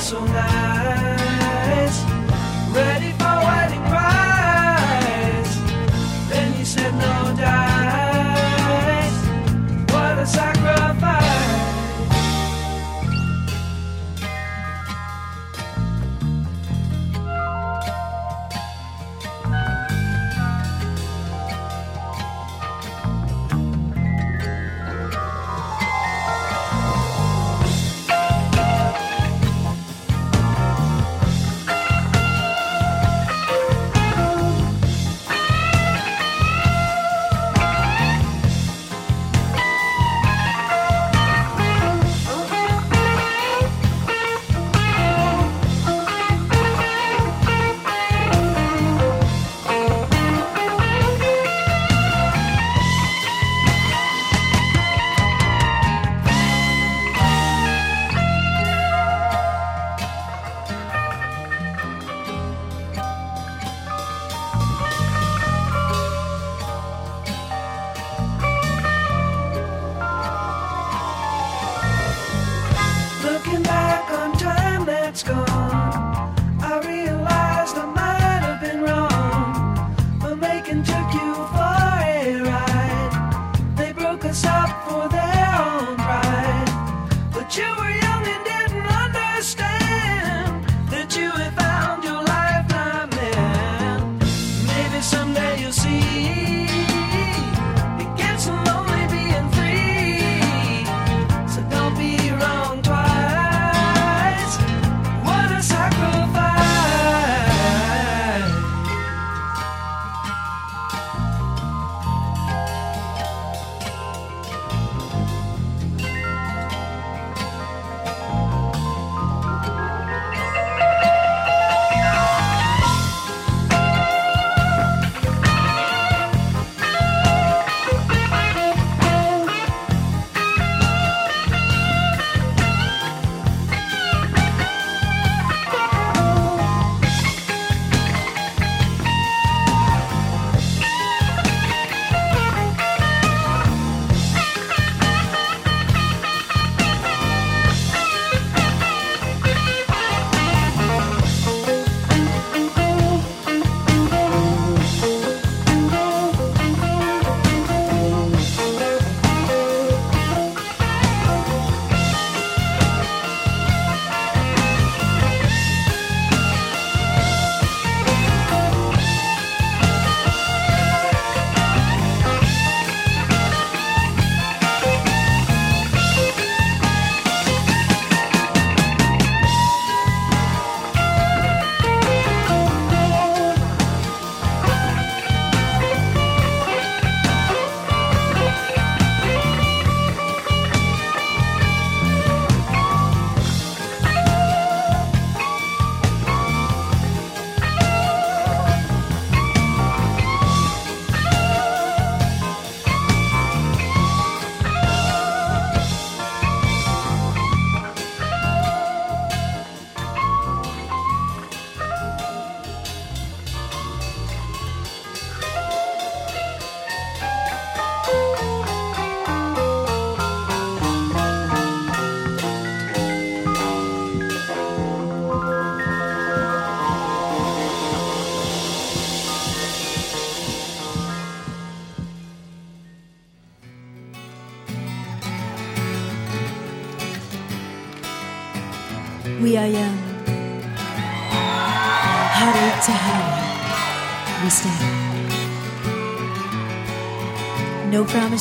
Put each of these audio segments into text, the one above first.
so nice.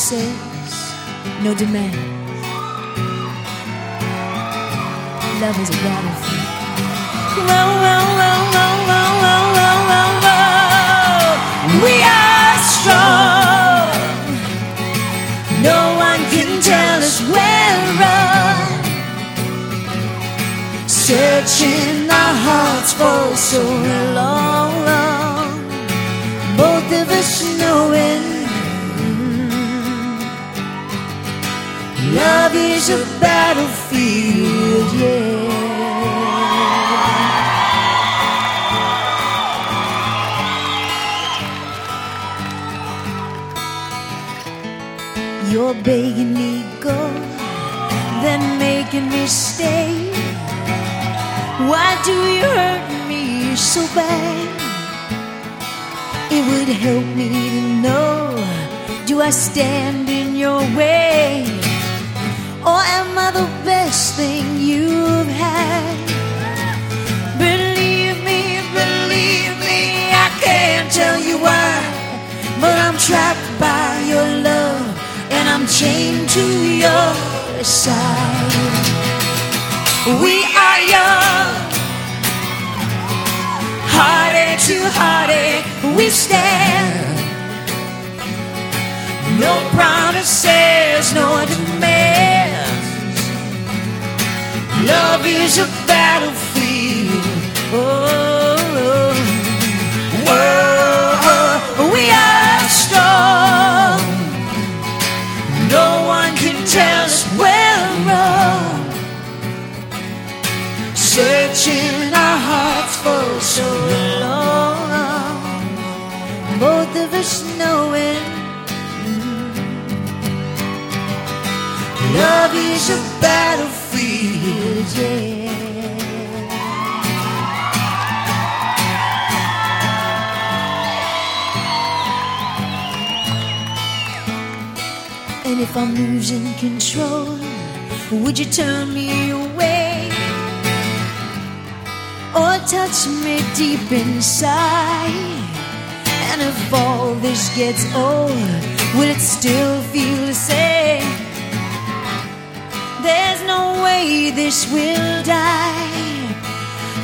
promises, no demand. Love is a battlefield, yeah. You're begging me go, then making me stay. Why do you hurt me so bad? It would help me to know. Do I stand in your way? Or am I the best thing you've had? Believe me, believe me, I can't tell you why. But I'm trapped by your love and I'm chained to your side. We are young, heartache to heartache, we stand. No promises, no demands. Love is a battlefield. Oh, oh, oh, whoa, we are strong. No one can tell us we're wrong. Searching our hearts for so long. Both of us knowing love is a battlefield, And if I'm losing control, would you turn me away? Or touch me deep inside? And if all this gets old, will it still feel the same? There's no way this will die.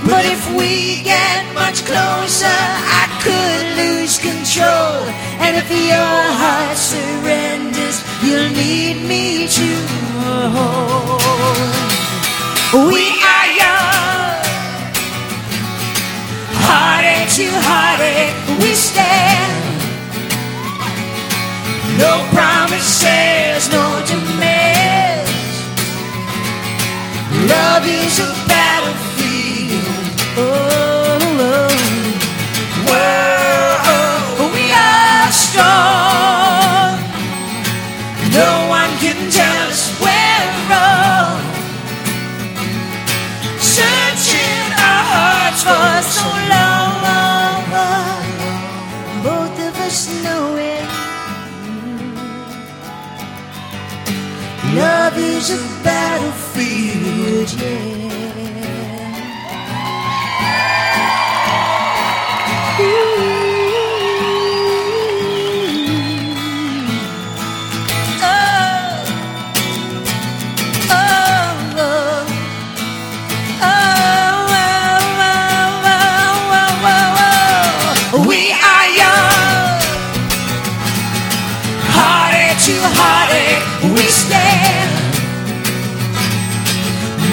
But if we get much closer, I could lose control. And if your heart surrenders, you'll need me to hold. We Love is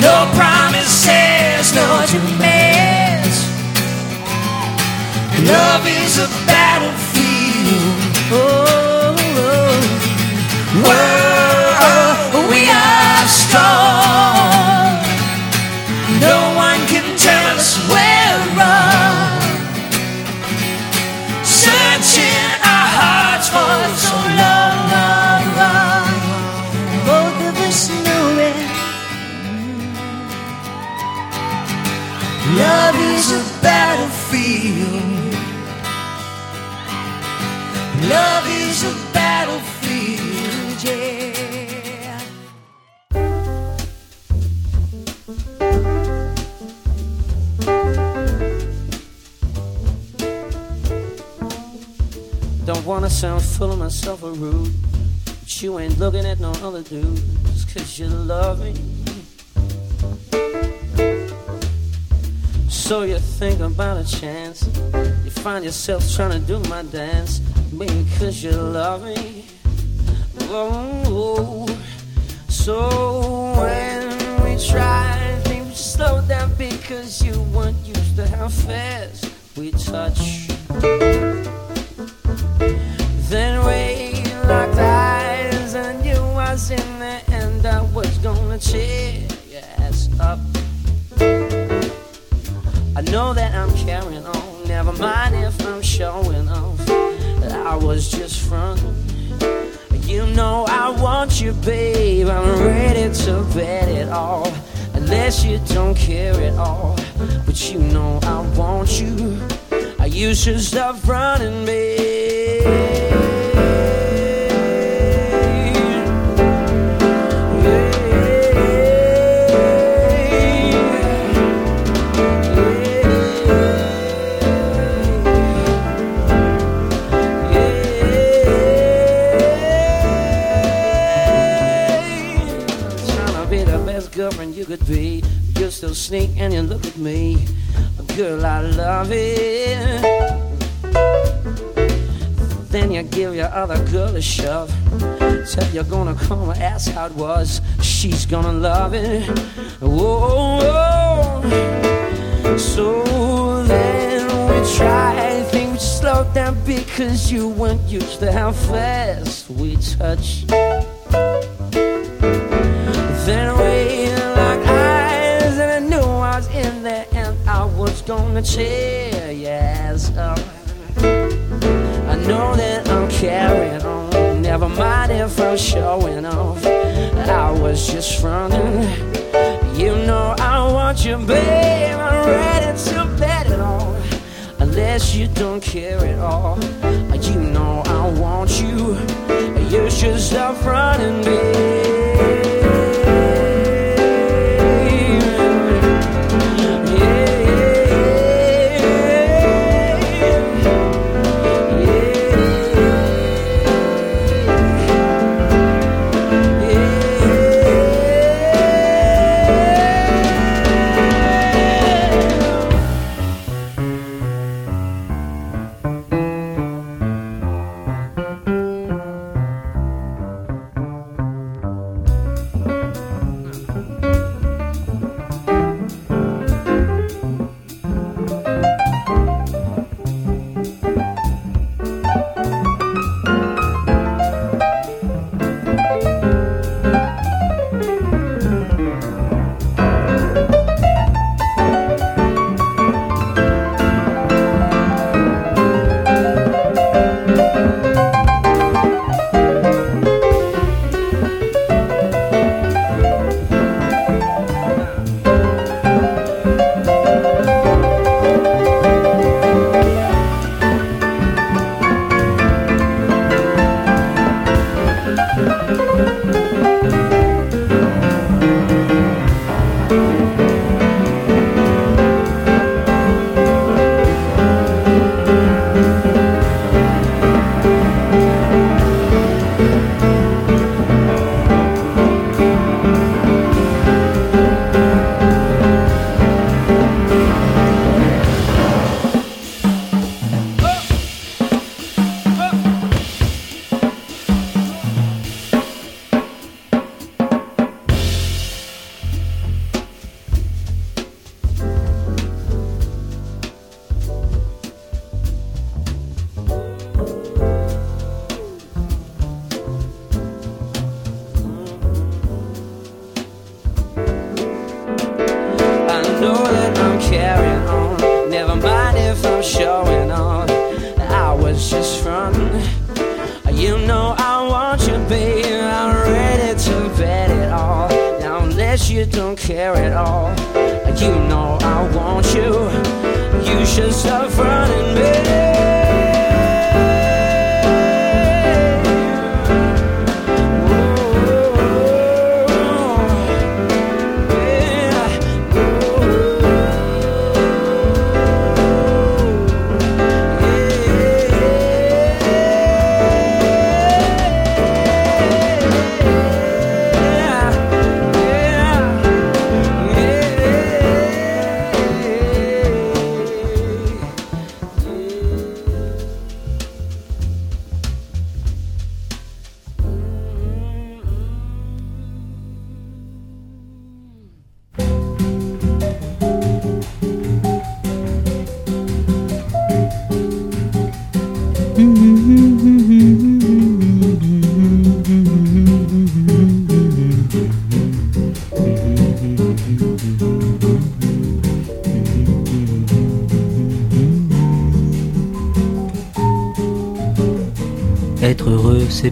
No promises, no demands. Love is a battlefield. Oh, oh. oh. Whoa, we are strong. Battlefield. Love is a battlefield, yeah. Don't wanna sound full of myself or rude. But you ain't looking at no other dude just cause you love me. So you think about a chance. You find yourself trying to do my dance. Baby, cause you love me. Oh, so when we try, things slow down because you weren't used to how fast we touch. Then we locked eyes and you was in there and I was gonna cheer I know that I'm carrying on, never mind if I'm showing off. I was just fronting. You know I want you, babe. I'm ready to bet it all. Unless you don't care at all. But you know I want you. I You should stop running, babe. Could be. You're still sneak and you look at me. A girl, I love it. Then you give your other girl a shove. Said you're gonna come and ask how it was. She's gonna love it. Whoa, whoa. So then we try. Think we slow down because you weren't used to how fast we touch. Then gonna tear yes up. I know that I'm carrying on. Never mind if I'm showing off. I was just running. You know I want you, babe. I'm ready to bet it all. Unless you don't care at all. You know I want you. You should stop running, babe.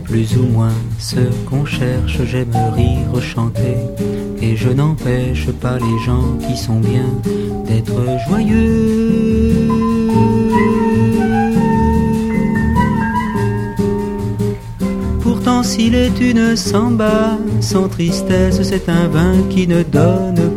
Plus ou moins ce qu'on cherche. J'aime rire, chanter, Et je n'empêche pas les gens qui sont bien d'être joyeux. Pourtant s'il est une samba sans tristesse, c'est un vin qui ne donne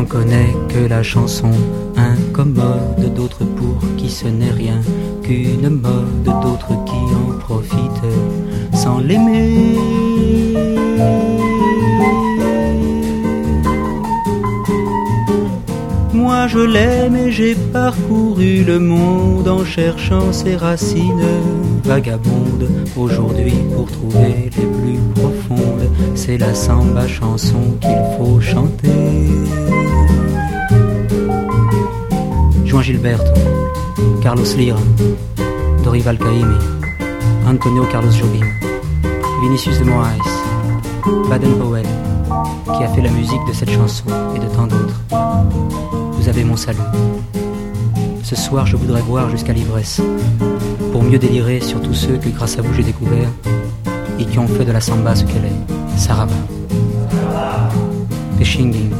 J'en connais que la chanson incommode, d'autres pour qui ce n'est rien qu'une mode, d'autres qui en profitent sans l'aimer. Moi je l'aime et j'ai parcouru le monde en cherchant ses racines vagabondes. Aujourd'hui pour trouver les plus profondes, c'est la samba chanson qu'il faut chanter. Juan Gilberto, Carlos Lira, Dorival Caymmi, Antonio Carlos Jobim, Vinicius de Moraes, Baden Powell, qui a fait la musique de cette chanson et de tant d'autres. Vous avez mon salut. Ce soir, je voudrais voir jusqu'à l'ivresse, pour mieux délirer sur tous ceux que grâce à vous j'ai découvert et qui ont fait de la samba ce qu'elle est, Sarava. Pechinging,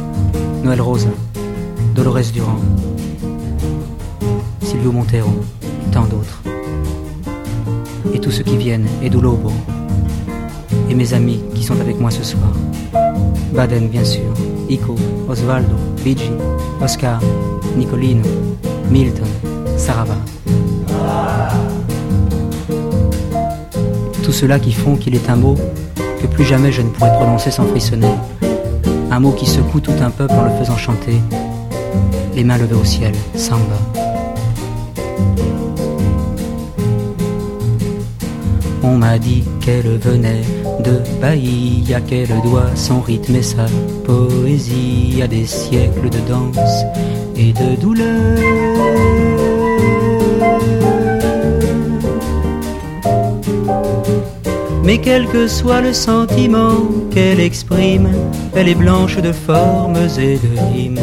Noël Rosa, Dolores Durand, Silvio Montero, et tant d'autres. Et tous ceux qui viennent, Edu Lobo, et mes amis qui sont avec moi ce soir. Baden, bien sûr, Ico, Osvaldo, Luigi, Oscar, Nicolino, Milton, Sarava. Tout cela qui font qu'il est un mot que plus jamais je ne pourrais prononcer sans frissonner. Un mot qui secoue tout un peuple en le faisant chanter, les mains levées au ciel, samba. On m'a dit qu'elle venait de Bahia, qu'elle doit son rythme et sa poésie à des siècles de danse et de douleur. Mais quel que soit le sentiment qu'elle exprime, elle est blanche de formes et de rimes.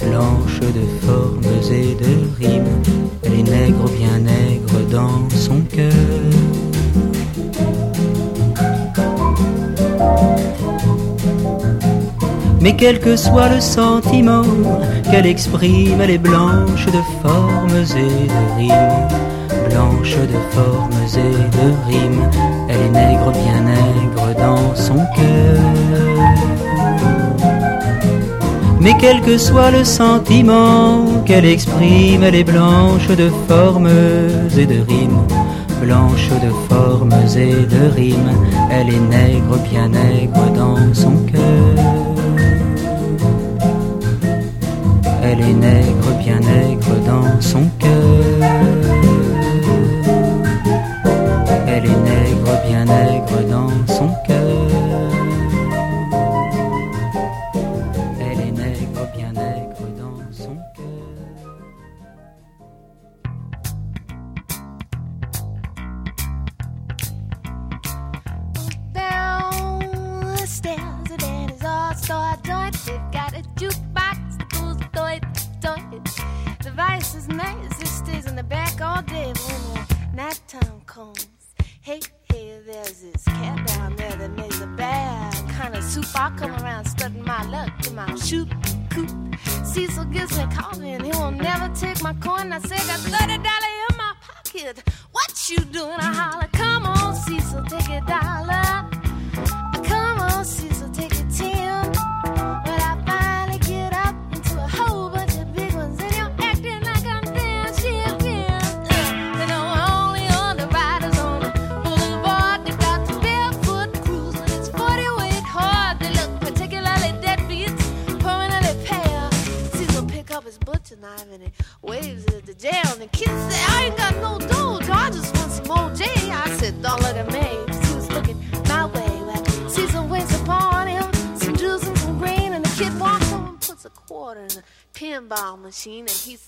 Blanche de formes et de rimes, elle est nègre, bien nègre dans son cœur. Mais quel que soit le sentiment qu'elle exprime, elle est blanche de formes et de rimes. Blanche de formes et de rimes, elle est nègre, bien nègre dans son cœur. Mais quel que soit le sentiment qu'elle exprime, elle est blanche de formes et de rimes. Blanche de formes et de rimes, elle est nègre, bien nègre dans son Elle est nègre, bien nègre dans son cœur. And he's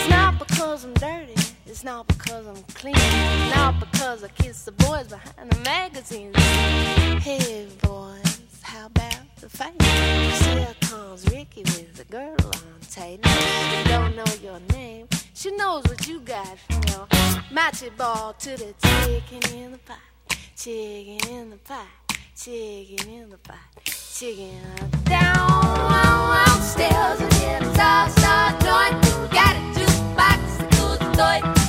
It's not because I'm dirty, it's not because I'm clean, it's not because I kiss the boys behind the magazines. Hey boys, how about the fight? See here comes Ricky with the girl on tape. She don't know your name, she knows what you got from your matcha ball to the chicken in the pot, chicken in the pot, chicken in the pot, chicken down, downstairs and then start, start joint. Got it. 18.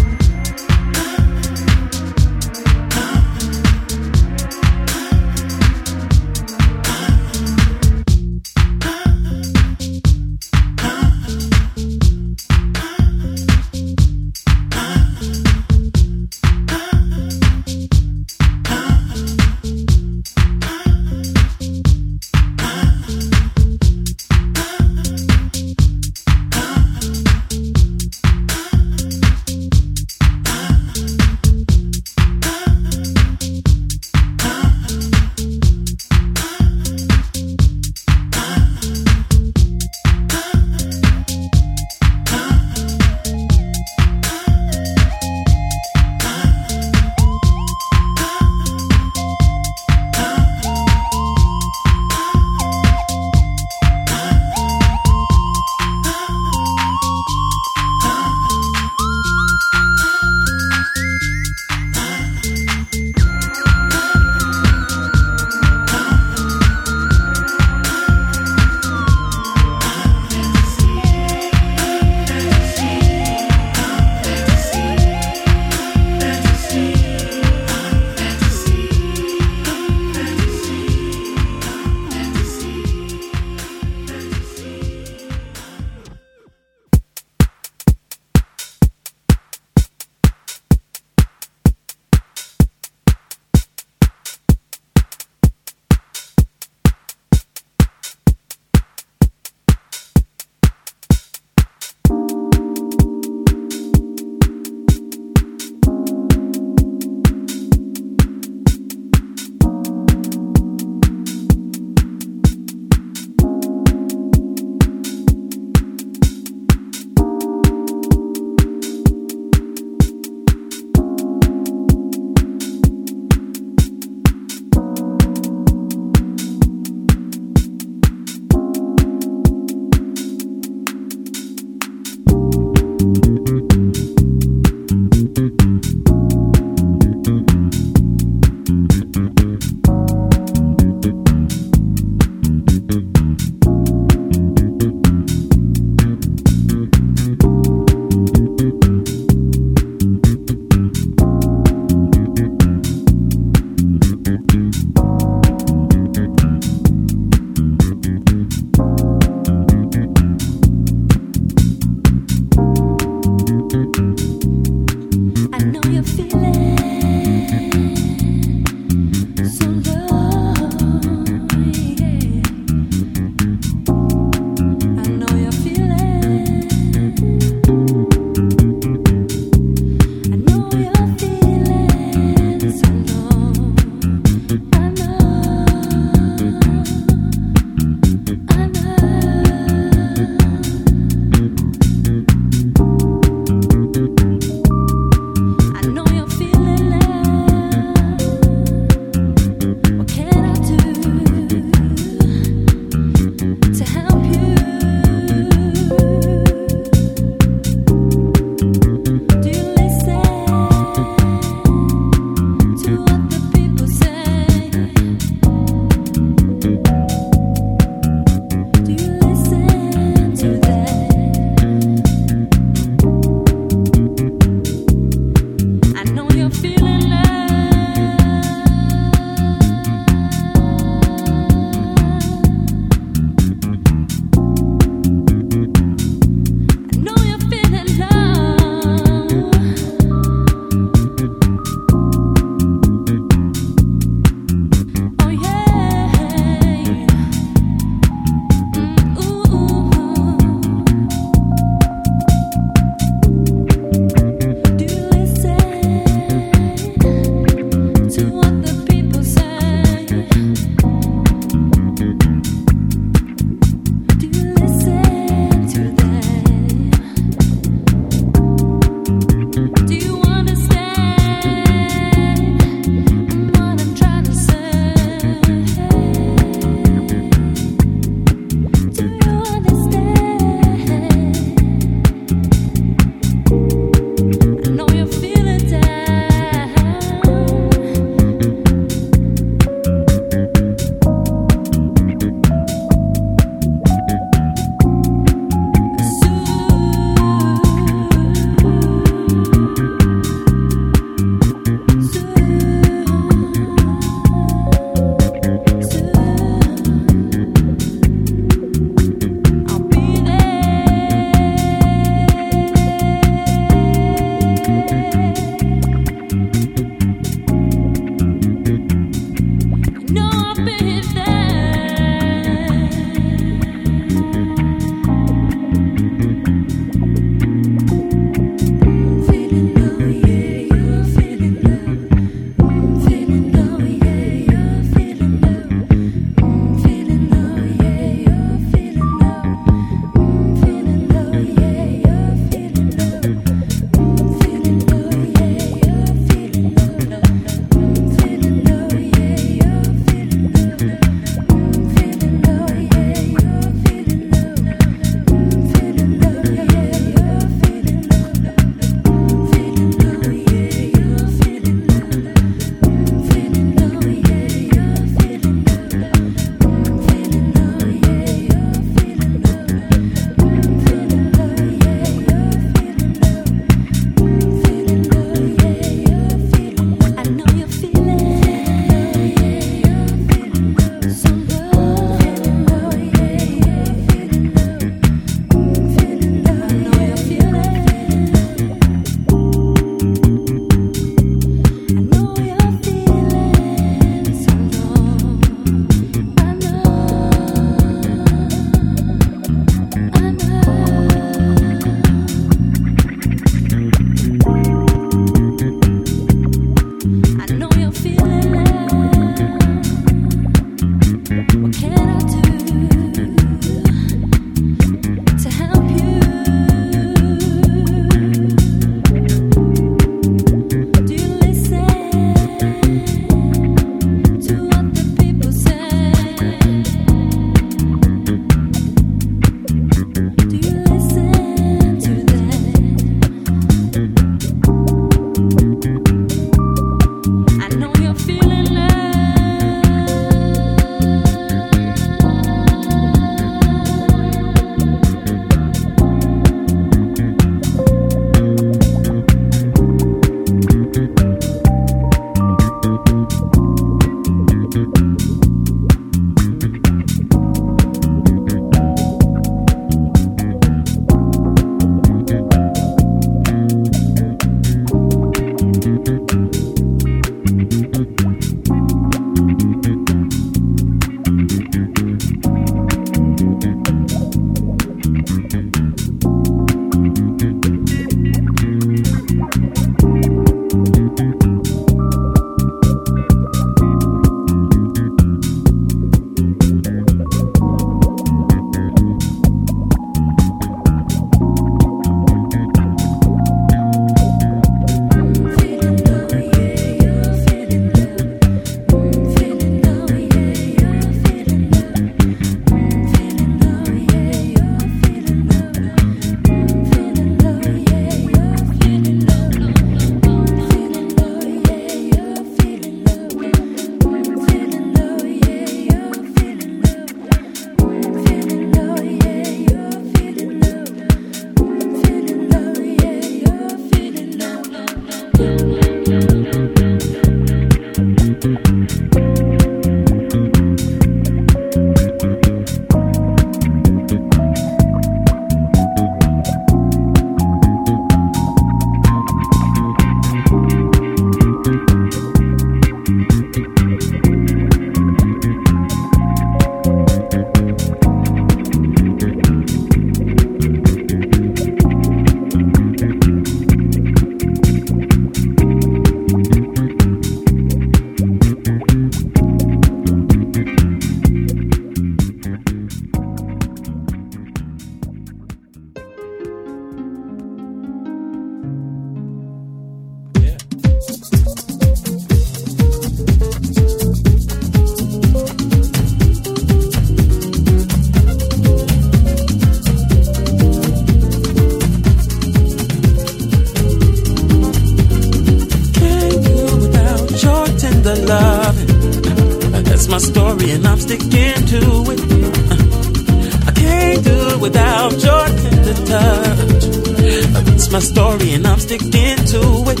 And I'm sticking to it.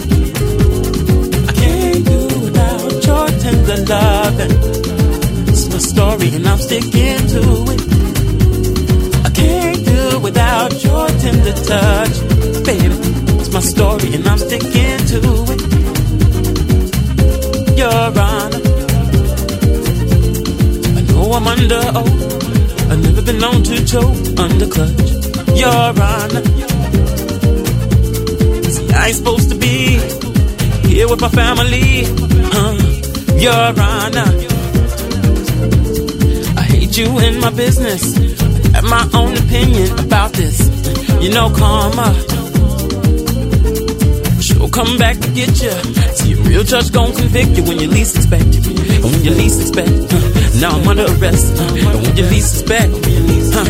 I can't do without your tender loving. It's my story and I'm sticking to it. I can't do without your tender touch, baby. It's my story and I'm sticking to it. Your Honor, I know I'm under oath. I've never been known to choke under clutch. Your Honor, I ain't supposed to be here with my family. Uh, Your Honor, I hate you in my business. Have my own opinion about this. You know, karma. She'll come back to get you. See, a real judge gon' convict you when you least expect it. And when you least expect, uh, now I'm under arrest. Uh, and when you least expect, uh,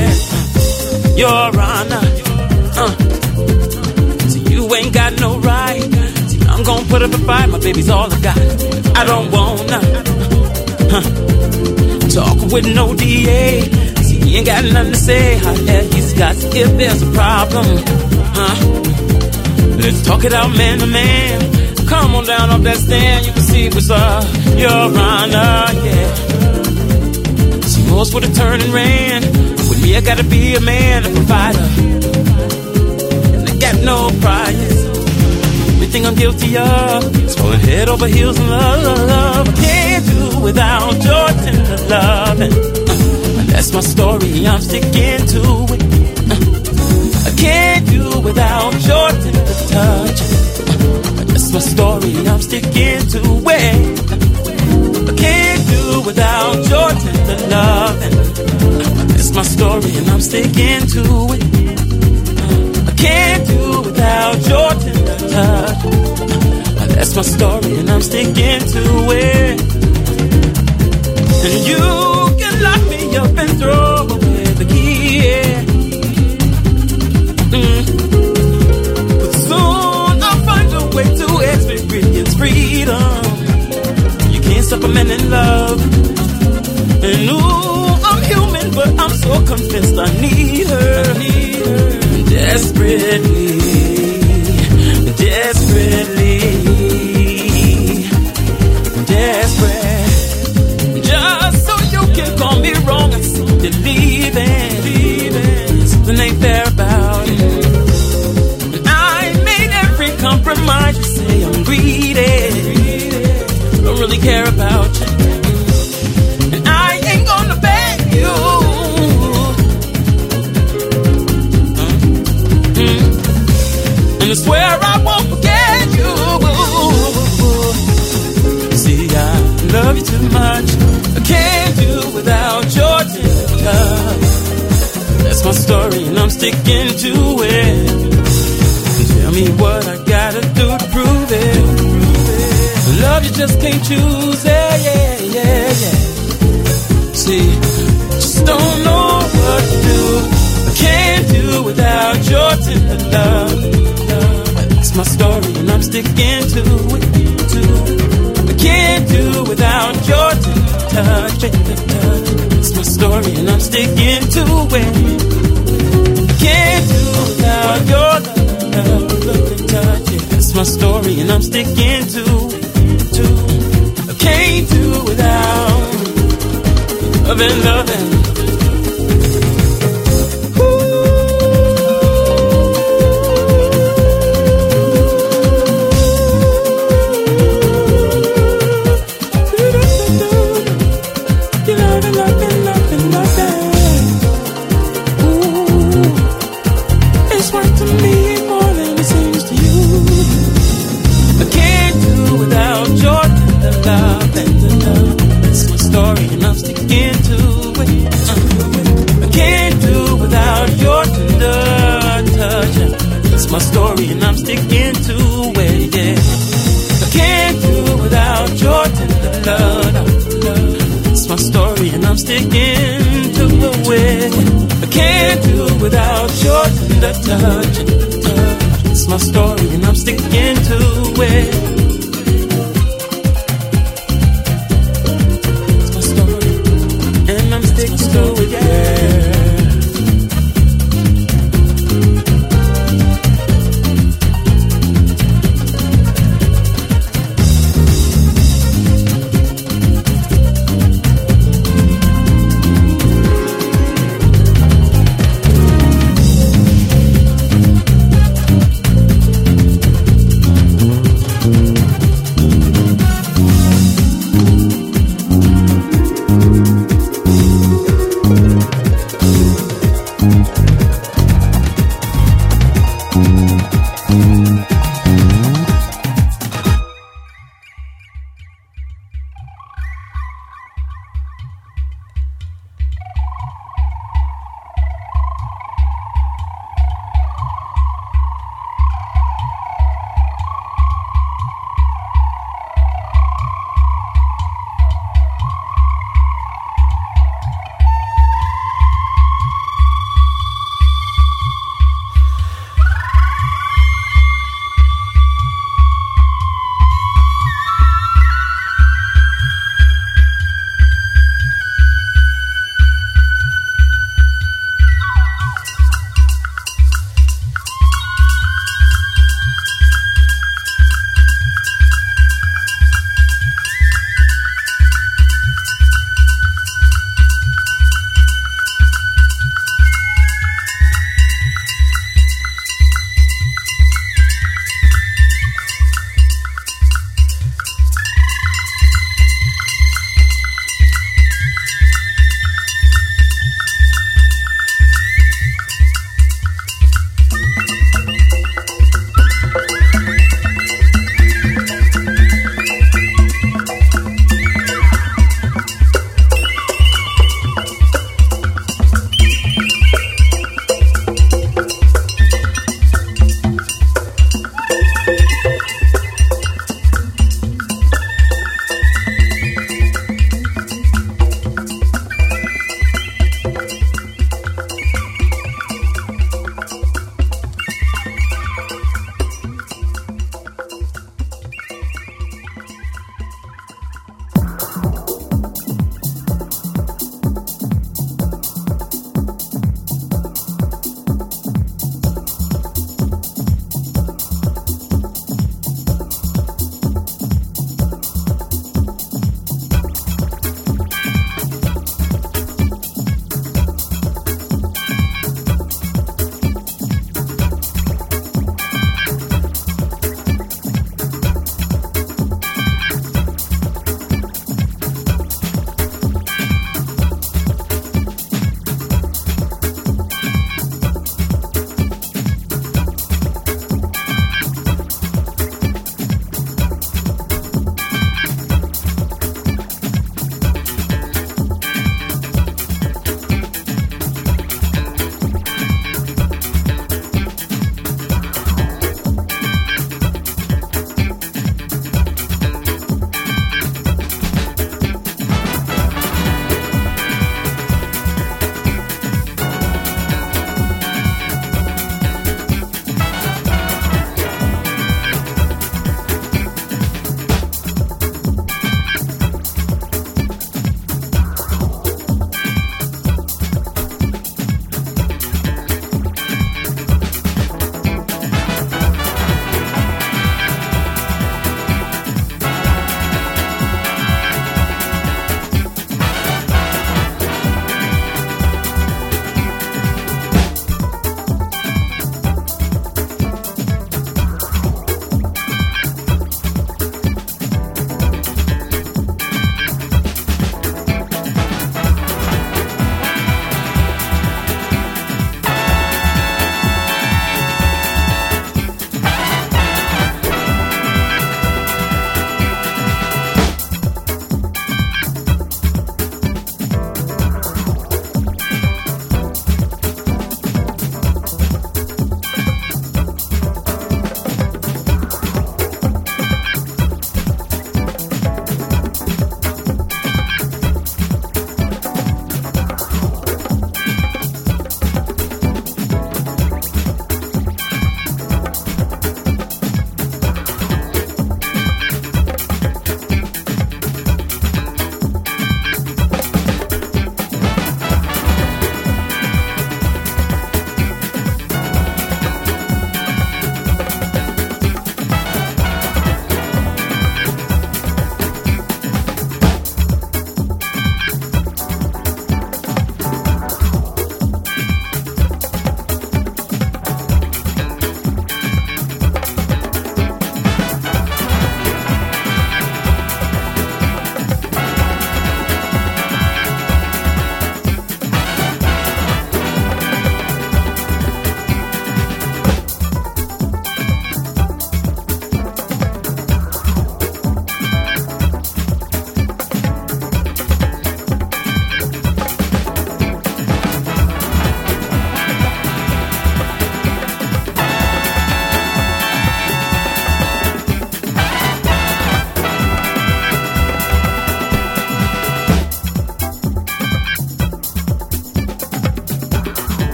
Your Honor, uh, ain't got no right. I'm gonna put up a fight. My baby's all I got. I don't wanna huh, talk with no DA. See, he ain't got nothing to say. However, he's got if there's a problem. Huh? Let's talk it out man to man. Come on down off that stand, you can see what's up. Your Honor, yeah. See, most would have turned and ran. With me, I gotta be a man, a provider. Got no prize. Everything I'm guilty of is falling head over heels in love. I can't do without your tender loving. Uh, and that's my story, I'm sticking to it. Uh, I can't do without your tender touch. Uh, that's my story, I'm sticking to it. I can't do without your tender loving. Uh, that's my story, and I'm sticking to it. Can't do without your tender touch. That's my story, and I'm sticking to it. And you can lock me up and throw away the key. Yeah. Mm. But soon I'll find a way to experience freedom. You can't stop a man in love. And ooh, I'm human, but I'm so convinced I need her. I need her. Desperately, desperately, desperate. Just so you can call me wrong and see you leaving. leaving. Something ain't fair much. I can't do without your touch. That's my story, and I'm sticking to it. Tell me what I gotta do to prove it. Love you just can't choose it, yeah, yeah, yeah. See, just don't know what to do. I can't do without your tender love. That's my story, and I'm sticking to it. Can't do without your touch. tender touch. It's my story, and I'm sticking to it. Can't do without your love, look and touch. Yeah, it's my story, and I'm sticking to to. Can't do without loving, loving. Without your tender touch. It's my story and I'm sticking